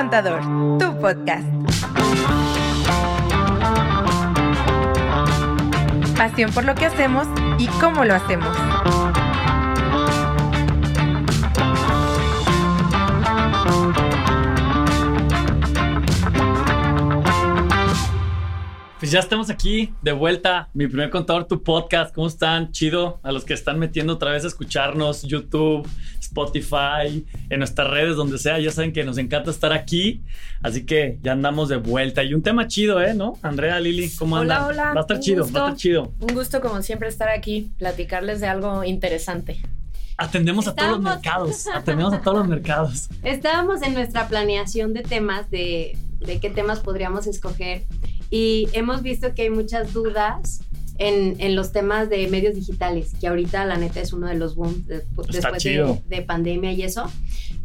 Contador, tu podcast. Pasión por lo que hacemos y cómo lo hacemos. Pues ya estamos aquí de vuelta. Mi primer contador, tu podcast. ¿Cómo están? Chido. A los que están metiendo otra vez a escucharnos, YouTube, Spotify, en nuestras redes, donde sea. Ya saben que nos encanta estar aquí. Así que ya andamos de vuelta. Y un tema chido, ¿eh? ¿No? Andrea, Lili, ¿cómo andan? Hola, hola. Va a estar Un chido, gusto. va a estar chido. Un gusto, como siempre, estar aquí, platicarles de algo interesante. Atendemos a todos los mercados. Atendemos a todos los mercados. Estábamos en nuestra planeación de temas, de, de qué temas podríamos escoger, y hemos visto que hay muchas dudas en, en los temas de medios digitales, que ahorita la neta es uno de los booms de- después de, de pandemia y eso.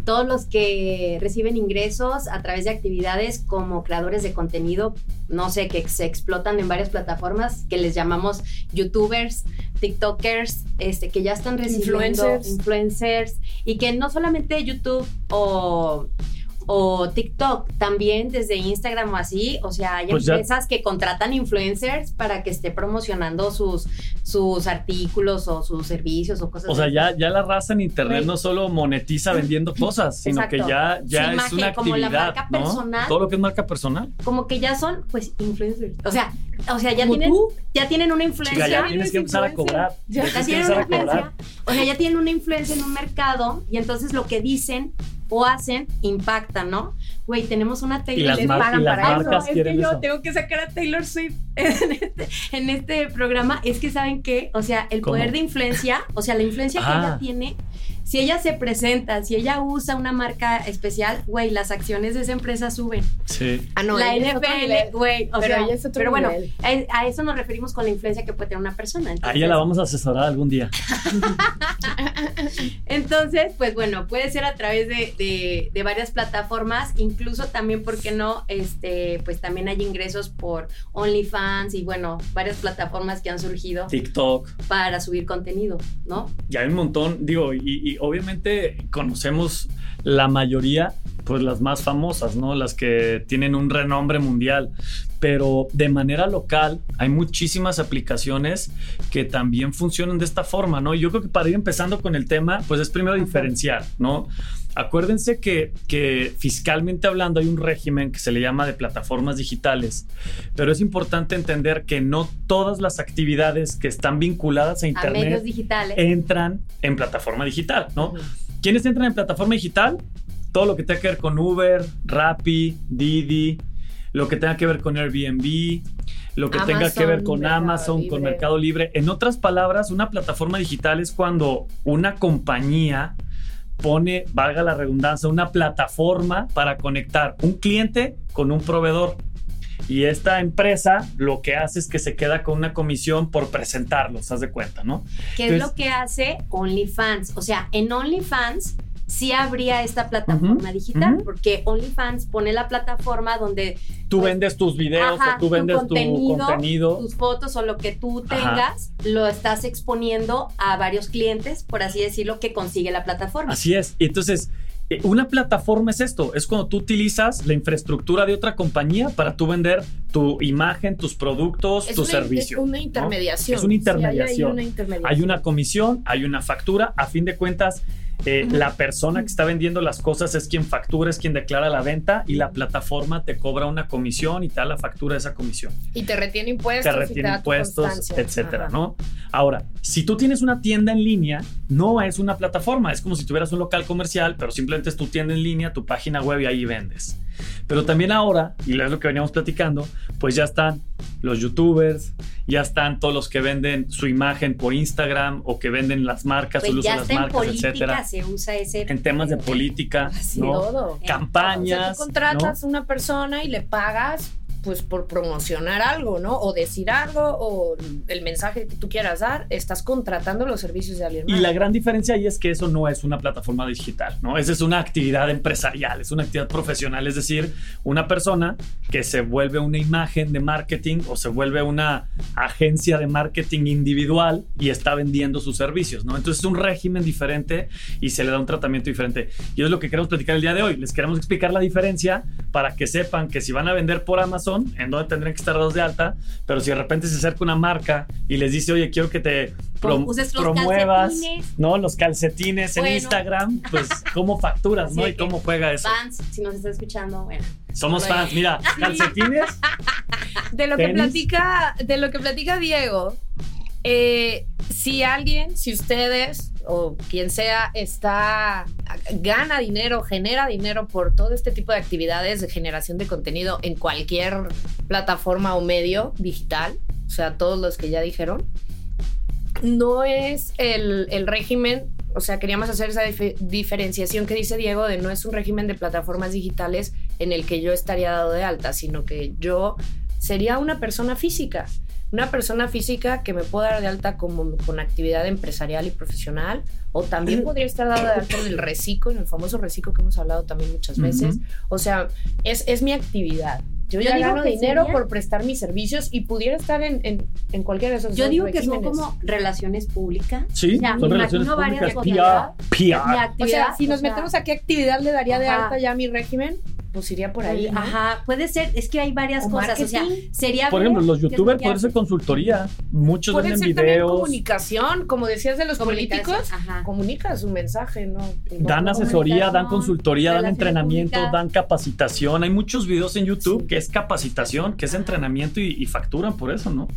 Todos los que reciben ingresos a través de actividades como creadores de contenido, no sé, que se explotan en varias plataformas, que les llamamos youtubers, tiktokers, este, que ya están recibiendo Influencers. influencers y que no solamente YouTube o, o TikTok, también desde Instagram o así, o sea, hay Pues ya- empresas que contratan influencers para que esté promocionando sus, sus artículos o sus servicios o cosas O sea, así. ya, ya la raza en internet no solo monetiza vendiendo cosas, sino Exacto. que ya, ya es imagen, una como la actividad. marca ¿no? personal. Todo lo que es marca personal. como que ya son pues influencers. O sea, o sea, ya tienen tú. ya tienen una influencia. Chica, ya tienes que empezar a cobrar. Ya. Ya Ya tienes que tienen empezar una a cobrar. influencia, o sea, ya tienen una influencia en un mercado y entonces lo que dicen o hacen impacta, ¿no? Güey, tenemos una Y Taylor las, les mar- pagan y las para eso. es que yo eso. tengo que sacar a Taylor Swift. en este, en este programa es que saben que, o sea, el ¿Cómo? poder de influencia, o sea, la influencia que Ah. ella tiene, si ella se presenta, si ella usa una marca especial, güey, las acciones de esa empresa suben. Sí. Ah, no, la NFL, güey, o Pero sea, ella es otro pero bueno, nivel. a, a eso nos referimos con la influencia que puede tener una persona. A Entonces, ella la vamos a asesorar algún día. Entonces, pues bueno, puede ser a través de, de- de varias plataformas, incluso también, ¿por qué no? Este, pues también hay ingresos por OnlyFans y bueno, varias plataformas que han surgido TikTok. para subir contenido, ¿no? Y hay un montón, digo, y, y obviamente conocemos la mayoría, pues las más famosas, ¿no? Las que tienen un renombre mundial. Pero de manera local hay muchísimas aplicaciones que también funcionan de esta forma, ¿no? Y yo creo que para ir empezando con el tema, pues es primero diferenciar, ¿no? Acuérdense que, que fiscalmente hablando hay un régimen que se le llama de plataformas digitales, pero es importante entender que no todas las actividades que están vinculadas a A Internet digitales. entran en plataforma digital, ¿no? ¿Quiénes entran en plataforma digital? Todo lo que tenga que ver con Uber, Rappi, Didi, lo que tenga que ver con Airbnb, lo que tenga que ver con Mercado Amazon, con. Mercado Libre. En otras palabras, una plataforma digital es cuando una compañía pone, valga la redundancia, una plataforma para conectar un cliente con un proveedor. Y esta empresa lo que hace es que se queda con una comisión por presentarlos, haz de cuenta, ¿no? que es lo que hace OnlyFans. O sea, en OnlyFans sí habría esta plataforma digital, porque OnlyFans pone la plataforma donde Tú Pues, vendes tus videos ajá, o tú vendes tu contenido. tus fotos o lo que tú Ajá. tengas, lo estás exponiendo a varios clientes, por así decirlo, que consigue la plataforma. Así es. Y entonces, eh, una plataforma es esto, es cuando tú utilizas la infraestructura de otra compañía para tú vender tu imagen, tus productos, Es tu una, servicio. Es una ¿no? intermediación. Es una Sí, hay- intermediación. hay una intermediación. Hay una comisión, hay una factura. A fin de cuentas, eh, la persona que está vendiendo las cosas es quien factura, es quien declara la venta y la plataforma te cobra una comisión y te da la factura de esa comisión. Y te retiene impuestos. te retiene impuestos, etcétera, Ajá. ¿no? Ahora, si tú tienes una tienda en línea, no es una plataforma, es como si tuvieras un local comercial, pero simplemente es tu tienda en línea, tu página web y ahí vendes. Pero también ahora, y es lo que veníamos platicando, pues ya están los youtubers, ya están todos los que venden su imagen por Instagram o que venden las marcas, Pues ya de las marcas, política, etcétera. se usa ese. En temas de política, ¿no? todo. O sea, Campañas. tú contratas ¿no? a una persona y le pagas pues por promocionar algo, ¿no? O decir algo o el mensaje que tú quieras dar, estás contratando los servicios de alguien Y más. la gran diferencia ahí es que eso no es una plataforma digital, ¿no? Esa es una actividad empresarial, es una actividad profesional, es decir, una persona que se vuelve una imagen de marketing o se vuelve una agencia de marketing individual y está vendiendo sus servicios, ¿no? Entonces es un régimen diferente y se le da un tratamiento diferente. Y es lo que queremos platicar el día de hoy. Les queremos explicar la diferencia para que sepan que si van a vender por Amazon, en donde tendrían que estar dados de alta, pero si de repente se acerca una marca y les dice, oye, quiero que te prom- Uses los promuevas, calcetines. ¿no? Los calcetines en. Instagram, pues cómo facturas, Así ¿no? Y cómo juega eso. Vans, si nos está escuchando, bueno. Somos Bueno. fans, mira, calcetines, De lo que platica, de lo que platica Diego, eh, si alguien, si ustedes o quien sea está gana dinero, genera dinero por todo este tipo de actividades de generación de contenido en cualquier plataforma o medio digital, o sea, todos los que ya dijeron, no es el, régimen, o sea, queríamos hacer esa dif- diferenciación que dice Diego de no es un régimen de plataformas digitales en el que yo estaría dado de alta, sino que yo sería una persona física, una persona física que me pueda dar de alta como con actividad empresarial y profesional, o también podría estar dada de alta en el reciclo, en el famoso reciclo que hemos hablado también muchas veces. O sea, es, es mi actividad. Yo, Yo ya gano dinero sería- por prestar mis servicios y pudiera estar en, en, en cualquiera de esos Yo digo que son como relaciones públicas. sí, O sea, son me relaciones imagino varias públicas, cosas. PR, Mi PR. actividad, O sea, si nos o sea, metemos a qué actividad le daría de Ajá. alta ya mi régimen, pues iría por ahí. ¿no? Ajá, puede ser, es que hay varias O cosas, o sea, sería Por ejemplo, los youtubers pueden ser consultoría, muchos Puede venden ser también videos, comunicación, como decías de los políticos. ajá. Comunica su mensaje, ¿no? dan asesoría, dan consultoría, dan entrenamiento, dan capacitación. Hay muchos videos en YouTube Sí. que es capacitación, que es entrenamiento y, y facturan por eso, ¿no?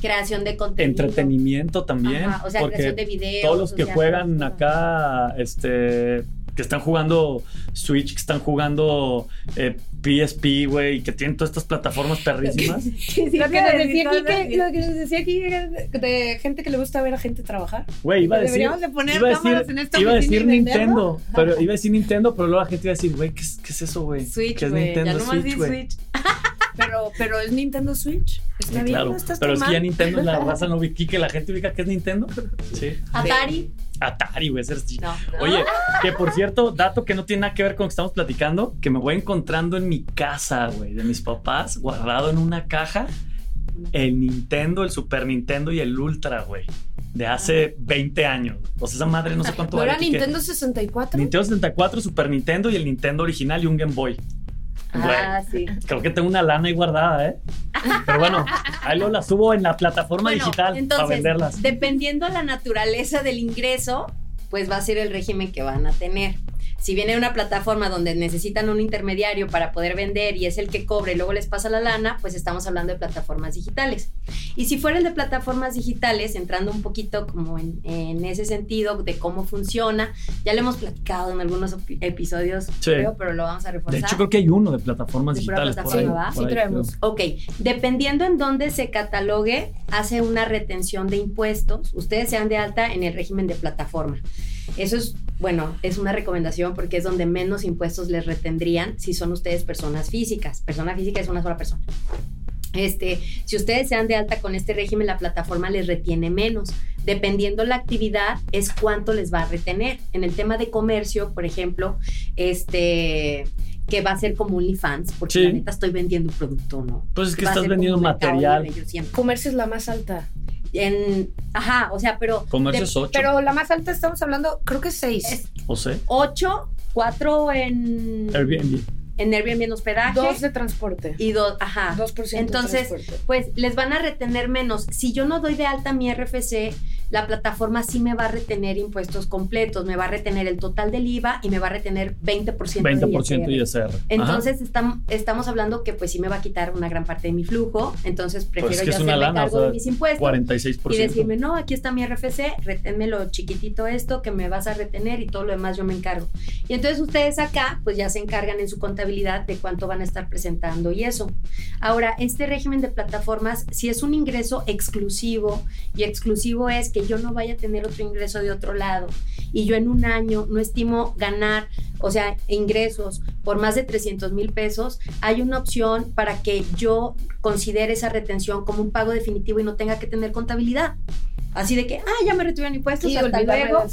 Creación de contenido. Entretenimiento también. Ajá, o sea, porque creación de videos. todos los o que sea, juegan acá, este, que están jugando Switch, que están jugando eh, PSP, güey, que tienen todas estas plataformas perrísimas. Lo que nos decía aquí, que, lo que nos decía aquí era de, gente que le gusta ver a gente trabajar. Güey, iba a decir, Deberíamos de poner iba cámaras decir, en esta iba a oficina decir y venderlo. Nintendo, pero iba a decir Nintendo, pero luego la gente iba a decir, güey, ¿qué, es- qué es eso, güey? Switch, ¿Qué es güey. Ya Nintendo nomás di Switch, güey? Switch. Pero, pero es Nintendo Switch. Está Sí, bien, claro. no estás Pero es que ya. Nintendo la raza no ubica, que la gente ubica que es Nintendo. Sí. Atari. Atari, güey. No. Oye, que por cierto, dato que no tiene nada que ver con lo que estamos platicando, que me voy encontrando en mi casa, güey, de mis papás, guardado en una caja, el Nintendo, el Super Nintendo y el Ultra, güey, de hace 20 años. O sea, esa madre no sé cuánto ¿No vale. era. Nintendo 64? Nintendo 64, Super Nintendo y el Nintendo original y un Game Boy. Ah, sí. Creo que tengo una lana ahí guardada, ¿eh? Pero bueno, ahí lo la subo en la plataforma Bueno, digital para entonces, venderlas. dependiendo la naturaleza del ingreso, pues va a ser el régimen que van a tener. Si viene una plataforma donde necesitan un intermediario para poder vender y es el que cobre y luego les pasa la lana, pues estamos hablando de plataformas digitales. Y si fuera el de plataformas digitales, entrando un poquito como en, en ese sentido de cómo funciona, ya lo hemos platicado en algunos episodios, Sí. creo, pero lo vamos a De reforzar. hecho, creo que hay uno de plataformas De digitales por ahí. plataforma, ¿va? por Sí ahí, traemos. creo. Ok, dependiendo en dónde se catalogue, hace una retención de impuestos. Ustedes sean de alta en el régimen de plataforma. Eso es, bueno, es una recomendación porque es donde menos impuestos les retendrían si son ustedes personas físicas. Persona física es una sola persona. Este, si ustedes sean de alta con este régimen, la plataforma les retiene menos. Dependiendo la actividad, es cuánto les va a retener. En el tema de comercio, por ejemplo, este que va a ser como OnlyFans, porque Sí. la neta estoy vendiendo un producto, ¿no? Pues es que Va estás vendiendo material. Comercio es la más alta. En, ajá, o sea, pero Comercio de- es 8. Pero la más alta estamos hablando, creo que es 6. Es- O sea, 8, 4 en Airbnb. en Airbnb en hospedaje Dos de transporte. y dos, ajá. 2% Entonces, de transporte. pues les van a retener menos. Si yo no doy de alta mi RFC, la plataforma sí me va a retener impuestos completos, me va a retener el total del IVA y me va a retener 20%, 20% de ISR. Entonces estam- estamos hablando que pues sí me va a quitar una gran parte de mi flujo, entonces prefiero Pues que yo hacerme lana, cargo o sea, de mis impuestos. 46%. Y decirme, no, aquí está mi RFC, reténmelo chiquitito esto que me vas a retener y todo lo demás yo me encargo. Y entonces ustedes acá, pues ya se encargan en su contabilidad de cuánto van a estar presentando y eso. Ahora, este régimen de plataformas, si es un ingreso exclusivo, y exclusivo es que yo no vaya a tener otro ingreso de otro lado, y yo en un año no estimo ganar o sea, ingresos por más de 300 mil pesos, hay una opción para que yo considere esa retención como un pago definitivo y no tenga que tener contabilidad. Así de que, ah, ya me retuvieron impuestos, Sí, hasta luego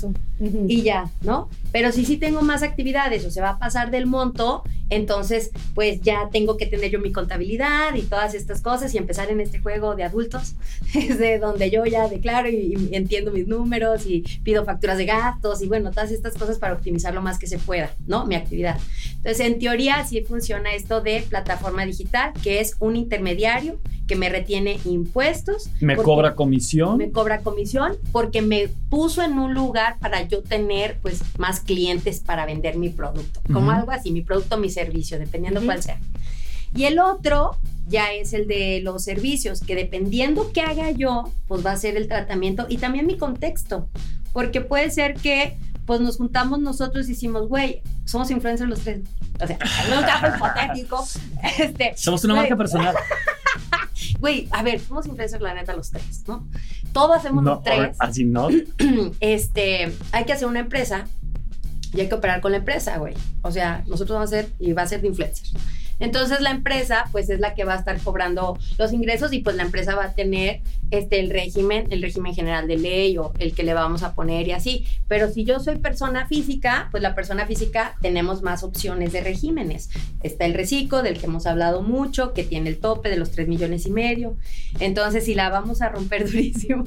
y ya, ¿no? Pero si sí tengo más actividades o se va a pasar del monto, entonces pues ya tengo que tener yo mi contabilidad y todas estas cosas y empezar en este juego de adultos, de donde yo ya declaro y, y entiendo mis números y pido facturas de gastos y bueno, todas estas cosas para optimizar lo más que se pueda, ¿no? Mi actividad. Entonces, en teoría sí funciona esto de plataforma digital, que es un intermediario que me retiene impuestos. Me cobra comisión. me cobra comisión porque me puso en un lugar para yo tener pues más clientes para vender mi producto, como algo así, mi producto, mi servicio, dependiendo cuál sea. Y el otro ya es el de los servicios, que dependiendo qué haga yo, pues va a ser el tratamiento y también mi contexto, porque puede ser que pues nos juntamos nosotros y decimos, güey, somos influencers los tres. O sea, en un caso hipotético, este, Somos una marca personal. güey, a ver, somos influencers la neta los tres, ¿no? Todos hacemos No, los tres. así no. este, hay que hacer una empresa y hay que operar con la empresa, güey. O sea, nosotros vamos a hacer y va a ser de influencers. Entonces la empresa, pues es la que va a estar cobrando los ingresos y pues la empresa va a tener este el régimen, el régimen general de ley o el que le vamos a poner y así. Pero si yo soy persona física, pues la persona física tenemos más opciones de regímenes. Está el reciclo, del que hemos hablado mucho, que tiene el tope de los 3 millones y medio. Entonces, si la vamos a romper durísimo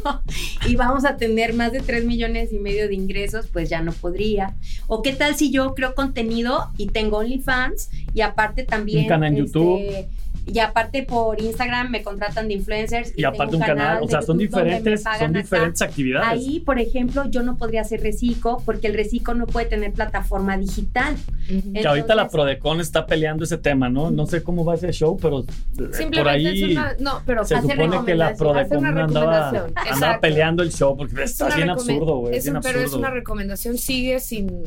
y vamos a tener más de 3 millones y medio de ingresos, pues ya no podría. O qué tal si yo creo contenido y tengo OnlyFans y aparte también... Un canal en este, YouTube. Y aparte por Instagram me contratan de influencers. Y aparte tengo un canal, o de sea, son diferentes, son acá. diferentes actividades. Ahí, por ejemplo, yo no podría hacer reciclo porque el reciclo no puede tener plataforma digital. Que ahorita la Prodecon está peleando ese tema, ¿no? No sé cómo va ese show, pero eh, por Simplemente ahí es una. No, pero se supone que la Prodecon una andaba, recomendación. andaba peleando el show porque Es está bien absurdo, güey. Pero es una recomendación, sigue sin.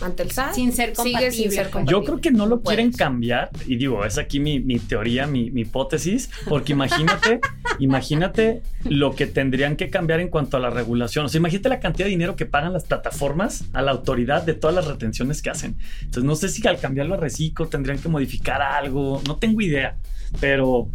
Ante el SAT. Sin ser sigue compatible. sin ser Yo compatible. creo que no lo puedes. quieren cambiar, y digo, es aquí mi, mi teoría, mi, mi hipótesis, porque imagínate, imagínate lo que tendrían que cambiar en cuanto a la regulación. O sea, imagínate la cantidad de dinero que pagan las plataformas a la autoridad de todas las retenciones que hacen. Entonces, no sé si al cambiarlo a reciclo tendrían que modificar algo, no tengo idea, pero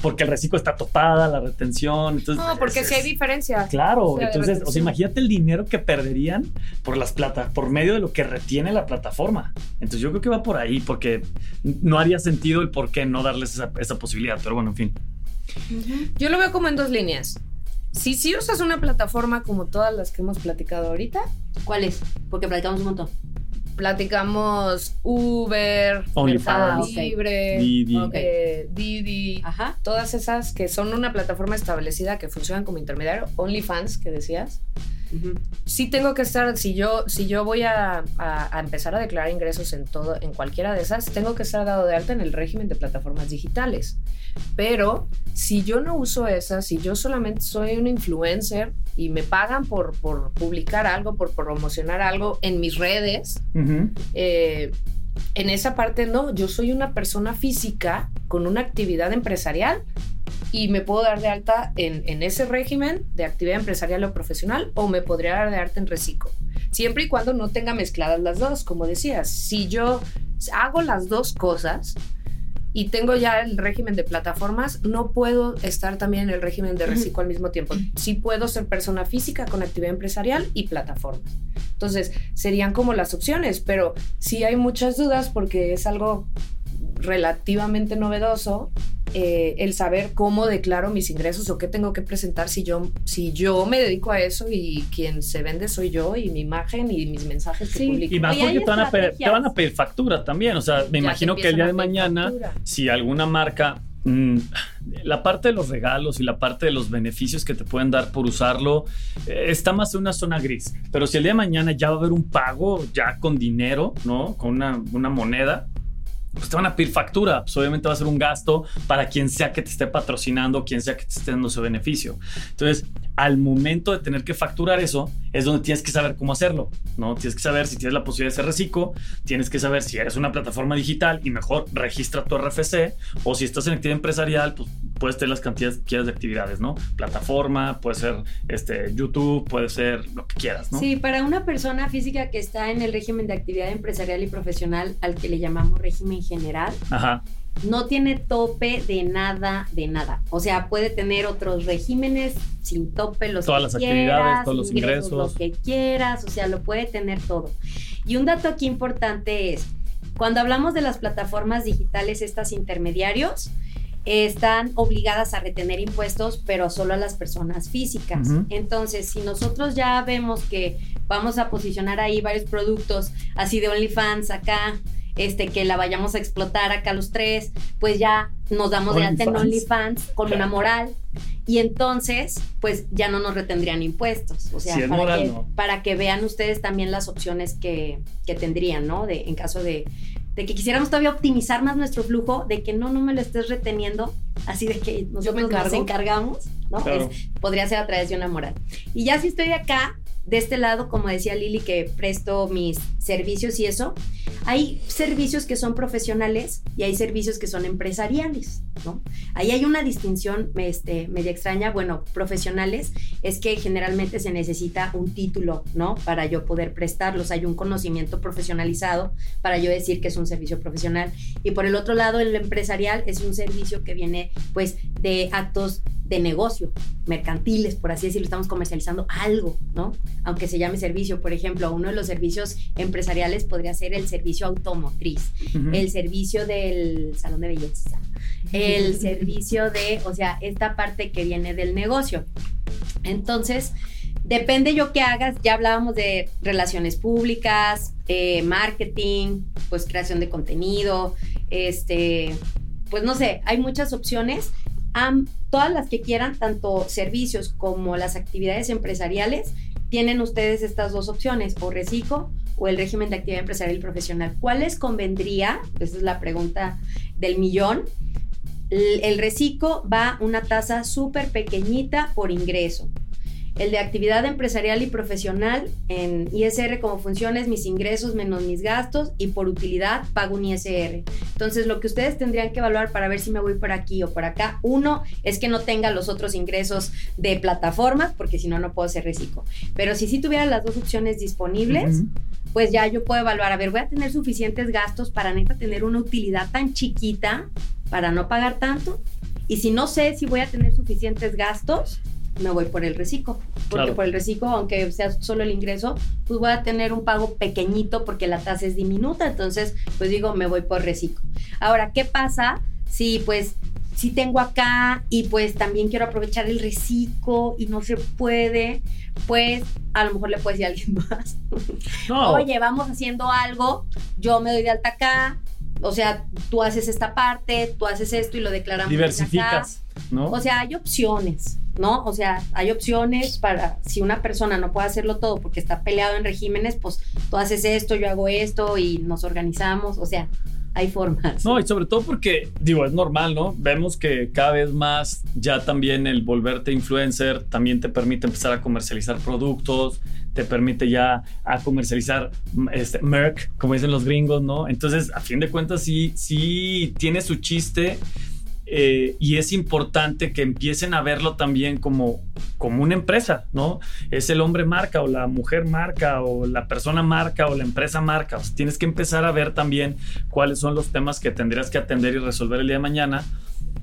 porque el reciclo está topada, la retención. Entonces, No, porque es- si hay diferencia. Claro, O sea, de entonces, o sea, imagínate el dinero que perderían por las plata, por medio de lo que retiene la plataforma. Entonces, yo creo que va por ahí, porque no haría sentido el por qué no darles esa, esa posibilidad. Pero bueno, en fin. Yo lo veo como en dos líneas. Si sí usas una plataforma como todas las que hemos platicado ahorita, ¿Cuál es? Porque platicamos un montón. Platicamos Uber, OnlyFans, Mercado ok. Libre, Didi. Eh, Didi, Ajá. todas esas que son una plataforma establecida que funcionan como intermediario, OnlyFans que decías. Sí tengo que estar, si yo, si yo voy a, a- a empezar a declarar ingresos en todo, en cualquiera de esas, tengo que estar dado de alta en el régimen de plataformas digitales. Pero si yo no uso esas, si yo solamente soy un influencer y me pagan por, por publicar algo, por promocionar algo en mis redes, eh, en esa parte no, yo soy una persona física con una actividad empresarial y me puedo dar de alta en, en ese régimen de actividad empresarial o profesional o me podría dar de alta en reciclo. Siempre y cuando no tenga mezcladas las dos, como decías. Si yo hago las dos cosas y tengo ya el régimen de plataformas, no puedo estar también en el régimen de reciclo al mismo tiempo. Sí puedo ser persona física con actividad empresarial y plataformas. Entonces, serían como las opciones, pero sí hay muchas dudas porque es algo relativamente novedoso eh, el saber cómo declaro mis ingresos o qué tengo que presentar si yo, si yo me dedico a eso y quien se vende soy yo y mi imagen y mis mensajes que Sí. publico. Y más porque te van, a pedir, te van a pedir factura también. O sea, me Ya imagino que el día de mañana, factura. si alguna marca. mm, la parte de los regalos y la parte de los beneficios que te pueden dar por usarlo eh, está más en una zona gris. Pero si el día de mañana ya va a haber un pago ya con dinero, ¿no? Con una, una moneda, pues te van a pedir factura. Pues obviamente va a ser un gasto para quien sea que te esté patrocinando, quien sea que te esté dando ese beneficio. Entonces, al momento de tener que facturar eso, es donde tienes que saber cómo hacerlo, ¿no? Tienes que saber si tienes la posibilidad de ser reciclo, tienes que saber si eres una plataforma digital y mejor registra tu RFC, o si estás en actividad empresarial, pues puedes tener las cantidades que quieras de actividades, ¿no? Plataforma, puede ser este, YouTube, puede ser lo que quieras, ¿no? Sí, para una persona física que está en el régimen de actividad empresarial y profesional, al que le llamamos régimen general, Ajá. No tiene tope de nada, de nada. O sea, puede tener otros regímenes sin tope, los Todas que las quieras, actividades, todos los ingresos. Lo que quieras, o sea, lo puede tener todo. Y un dato aquí importante es, cuando hablamos de las plataformas digitales, estas intermediarios, están obligadas a retener impuestos, pero solo a las personas físicas. Entonces, si nosotros ya vemos que vamos a posicionar ahí varios productos, así de OnlyFans acá, este, que la vayamos a explotar acá los tres, pues ya nos damos de alta en OnlyFans. Con una moral y entonces, pues ya no nos retendrían impuestos. O sea, Si para, moral, que, no. para que vean ustedes también las opciones que, que tendrían, ¿no? De, en caso de, de que quisiéramos todavía optimizar más nuestro flujo, de que no, no me lo estés reteniendo, así de que nosotros nos encargamos, ¿no? Claro. Es- podría ser a través de una moral. Y ya si estoy acá, de este lado, como decía Lili, que presto mis servicios y eso, hay servicios que son profesionales y hay servicios que son empresariales, ¿no? Ahí hay una distinción este, media extraña. Bueno, profesionales es que generalmente se necesita un título, ¿no? Para yo poder prestarlos. Hay un conocimiento profesionalizado para yo decir que es un servicio profesional. Y por el otro lado, el empresarial es un servicio que viene, pues, de actos de negocio, mercantiles, por así decirlo, estamos comercializando algo, ¿no? Aunque se llame servicio, por ejemplo, uno de los servicios empresariales podría ser el servicio automotriz, el servicio del salón de belleza, el servicio de, o sea, esta parte que viene del negocio. Entonces, depende yo qué hagas, ya hablábamos de relaciones públicas, eh, marketing, pues creación de contenido, este, pues no sé, hay muchas opciones. Am- todas las que quieran, tanto servicios como las actividades empresariales, tienen ustedes estas dos opciones, o reciclo o el régimen de actividad empresarial profesional. ¿Cuál les convendría? Esa es la pregunta del millón. El, el reciclo va una tasa súper pequeñita por ingreso. El de actividad empresarial y profesional en ISR como funciones, mis ingresos menos mis gastos y por utilidad pago un ISR. Entonces lo que ustedes tendrían que evaluar para ver si me voy por aquí o por acá, uno es que no tenga los otros ingresos de plataformas, porque si no, no puedo hacer reciclo. Pero si sí tuviera las dos opciones disponibles, pues ya yo puedo evaluar, a ver, voy a tener suficientes gastos para neta tener una utilidad tan chiquita para no pagar tanto. Y si no sé si voy a tener suficientes gastos, me voy por el reciclo. Porque Claro. por el reciclo, aunque sea solo el ingreso, pues voy a tener un pago pequeñito porque la tasa es diminuta. Entonces, pues digo, me voy por reciclo. Ahora, ¿qué pasa si pues si tengo acá y pues también quiero aprovechar el reciclo y no se puede? Pues a lo mejor le puedes decir a alguien más. No, Oye, vamos haciendo algo, yo me doy de alta acá, o sea, tú haces esta parte, tú haces esto y lo declaramos. acá. ¿No? O sea, hay opciones, ¿no? O sea, hay opciones para si una persona no puede hacerlo todo porque está peleado en regímenes, pues tú haces esto, yo hago esto y nos organizamos, o sea, hay formas. No, y sobre todo porque, digo, es normal, ¿no? Vemos que cada vez más ya también el volverte influencer también te permite empezar a comercializar productos, te permite ya a comercializar este, merch, como dicen los gringos, ¿no? Entonces, a fin de cuentas, sí, sí tiene su chiste. Eh, y es importante que empiecen a verlo también como, como una empresa, ¿no? Es el hombre marca o la mujer marca o la persona marca o la empresa marca. Tienes que empezar a ver también cuáles son los temas que tendrías que atender y resolver el día de mañana.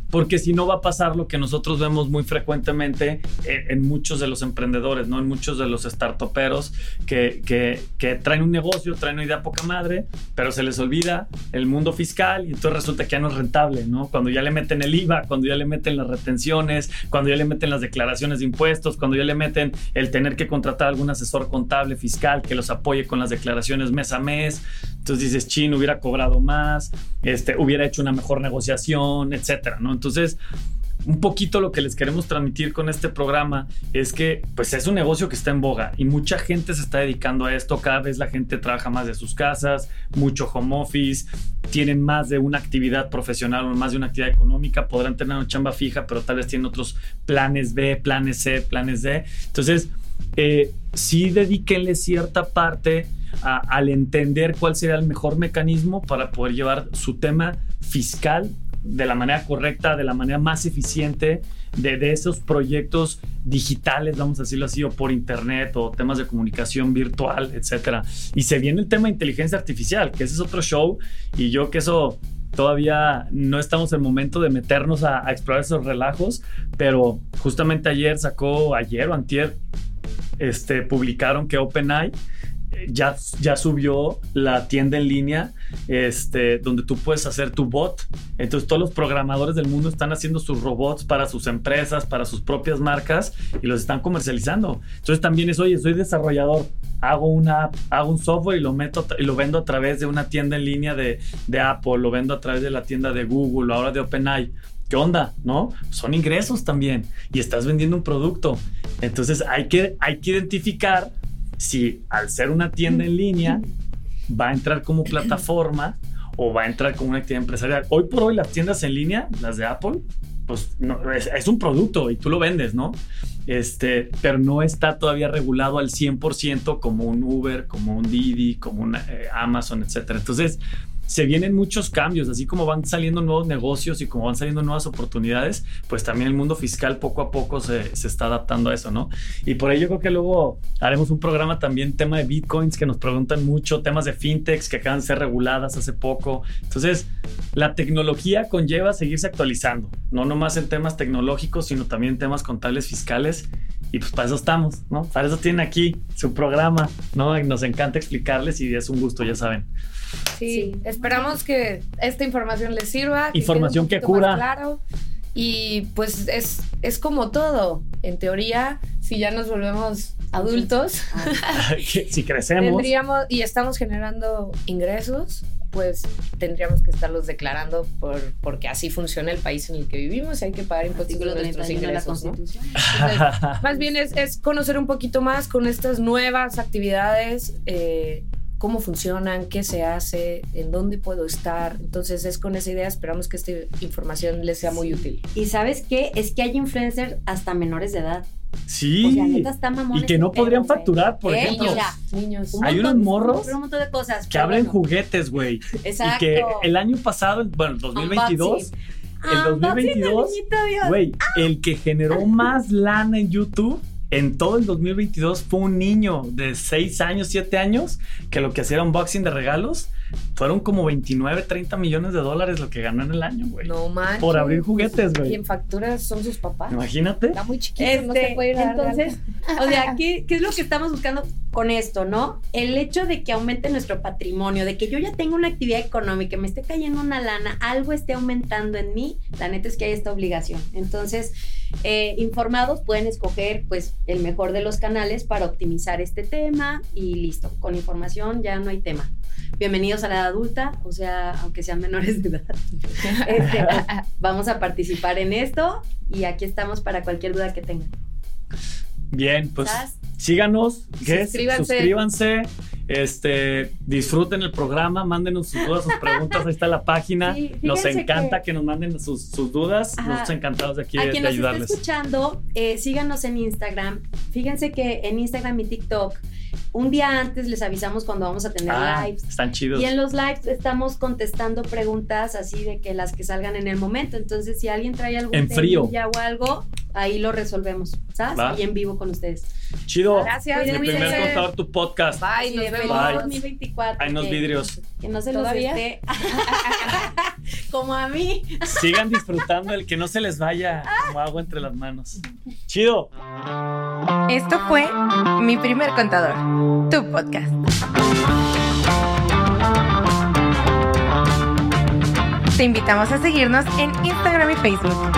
Porque si no va a pasar lo que nosotros vemos muy frecuentemente en, en muchos de los emprendedores, ¿no? En muchos de los startuperos que, que, que traen un negocio, traen una idea poca madre, pero se les olvida el mundo fiscal y entonces resulta que ya no es rentable, ¿no? Cuando ya le meten el IVA, cuando ya le meten las retenciones, cuando ya le meten las declaraciones de impuestos, cuando ya le meten el tener que contratar a algún asesor contable fiscal que los apoye con las declaraciones mes a mes. Entonces dices, chin, hubiera cobrado más, este, hubiera hecho una mejor negociación, etcétera, ¿no? Entonces, un poquito lo que les queremos transmitir con este programa es que pues es un negocio que está en boga y mucha gente se está dedicando a esto, cada vez la gente trabaja más de sus casas, mucho home office, tienen más de una actividad profesional o más de una actividad económica, podrán tener una chamba fija, pero tal vez tienen otros planes B, planes C, planes D. Entonces, eh, sí dedíquenle cierta parte al entender cuál sería el mejor mecanismo para poder llevar su tema fiscal de la manera correcta, de la manera más eficiente, de, esos proyectos digitales, vamos a decirlo así, o por internet, o temas de comunicación virtual, etcétera. Y se viene el tema de inteligencia artificial, que ese es otro show, y yo que eso todavía no estamos en el momento de meternos a, a explorar esos relajos, pero justamente ayer sacó, ayer o antier, este, publicaron que OpenAI ya, ya subió la tienda en línea este, donde tú puedes hacer tu bot. Entonces todos los programadores del mundo están haciendo sus robots para sus empresas, para sus propias marcas y los están comercializando. Entonces también es, oye, soy desarrollador, hago una hago un software y lo meto y lo vendo a través de una tienda en línea de, de Apple, lo vendo a través de la tienda de Google, ahora de OpenAI. ¿Qué onda? ¿No? Son ingresos también y estás vendiendo un producto. Entonces hay que, hay que identificar si al ser una tienda en línea va a entrar como plataforma o va a entrar como una actividad empresarial. Hoy por hoy las tiendas en línea, las de Apple, pues no, es, es un producto y tú lo vendes, ¿no? Este, pero no está todavía regulado al 100% como un Uber, como un Didi, como un eh, Amazon, etcétera. Entonces, se vienen muchos cambios, así como van saliendo nuevos negocios y como van saliendo nuevas oportunidades, pues también el mundo fiscal poco a poco se, se está adaptando a eso, ¿no? Y por ello creo que luego haremos un programa también, tema de bitcoins, que nos preguntan mucho, temas de fintechs que acaban de ser reguladas hace poco. Entonces, la tecnología conlleva seguirse actualizando, no nomás en temas tecnológicos, sino también en temas contables fiscales. Y pues para eso estamos, ¿no? Para eso tienen aquí su programa, ¿no? Nos encanta explicarles y es un gusto, ya saben. Sí, Sí. esperamos que esta información les sirva. Información que cura. Claro. Y pues es, es como todo. En teoría, si ya nos volvemos adultos, si crecemos, tendríamos y estamos generando ingresos, pues tendríamos que estarlos declarando por, porque así funciona el país en el que vivimos y hay que pagar impuestos de nuestros 31 de la ingresos. ¿no? Constitución. Entonces, más bien es, es conocer un poquito más con estas nuevas actividades, eh, cómo funcionan, qué se hace, en dónde puedo estar. Entonces es con esa idea, esperamos que esta información les sea muy útil. Y sabes qué? Es que hay influencers hasta menores de edad. sí. O sea, neta está y que no pedo, podrían facturar, por ¿Eh? ejemplo, Mira, Niños. un Hay montón- unos morros Un montón de cosas. que abren bueno. juguetes, güey. Exacto. Y que el año pasado, bueno, el 2022, el Ah, 2022, niñito Dios. güey, el que generó más lana en YouTube en todo el 2022 fue un niño de 6 años, 7 años, que lo que hacía era unboxing de regalos. Fueron como 29, 30 millones de dólares lo que ganó en el año, güey. No manches. Por abrir juguetes, güey. Quien factura son sus papás. Imagínate. Está muy chiquito, no Este, se puede ir a entonces, o sea, ¿qué, ¿qué es lo que estamos buscando con esto, no? El hecho de que aumente nuestro patrimonio, de que yo ya tengo una actividad económica, me esté cayendo una lana, algo esté aumentando en mí, la neta es que hay esta obligación. Entonces, eh, informados pueden escoger pues el mejor de los canales para optimizar este tema y listo, con información ya no hay tema. Bienvenidos a la edad adulta, o sea, aunque sean menores de edad. Este, vamos a participar en esto y aquí estamos para cualquier duda que tengan. Bien, pues ¿Sas? Síganos, ¿qué? Suscríbanse. suscríbanse, este, disfruten el programa, mándenos sus dudas, sus preguntas, ahí está la página. Sí, nos encanta que- que... nos manden sus, sus dudas, Ajá. nosotros encantados de aquí A de, quien de nos está ayudarles. escuchando, eh, síganos en Instagram. Fíjense que en Instagram y TikTok, un día antes les avisamos cuando vamos a tener Ah, lives. están chidos. Y en los lives estamos contestando preguntas así de que las que salgan en el momento. Entonces, si alguien trae algún En frío. o algo, ahí lo resolvemos, ¿sabes? Y en vivo con ustedes. Chido. Gracias, Mi primer contador, tu podcast. Bye, Sí, nos de vemos. Bye. 2024. Hay unos que- vidrios. Que no se ¿Todavía? los esté. Como a mí. Sigan disfrutando el que no se les vaya como agua entre las manos. Chido. Esto fue Mi Primer Contador, tu podcast. Te invitamos a seguirnos en Instagram y Facebook.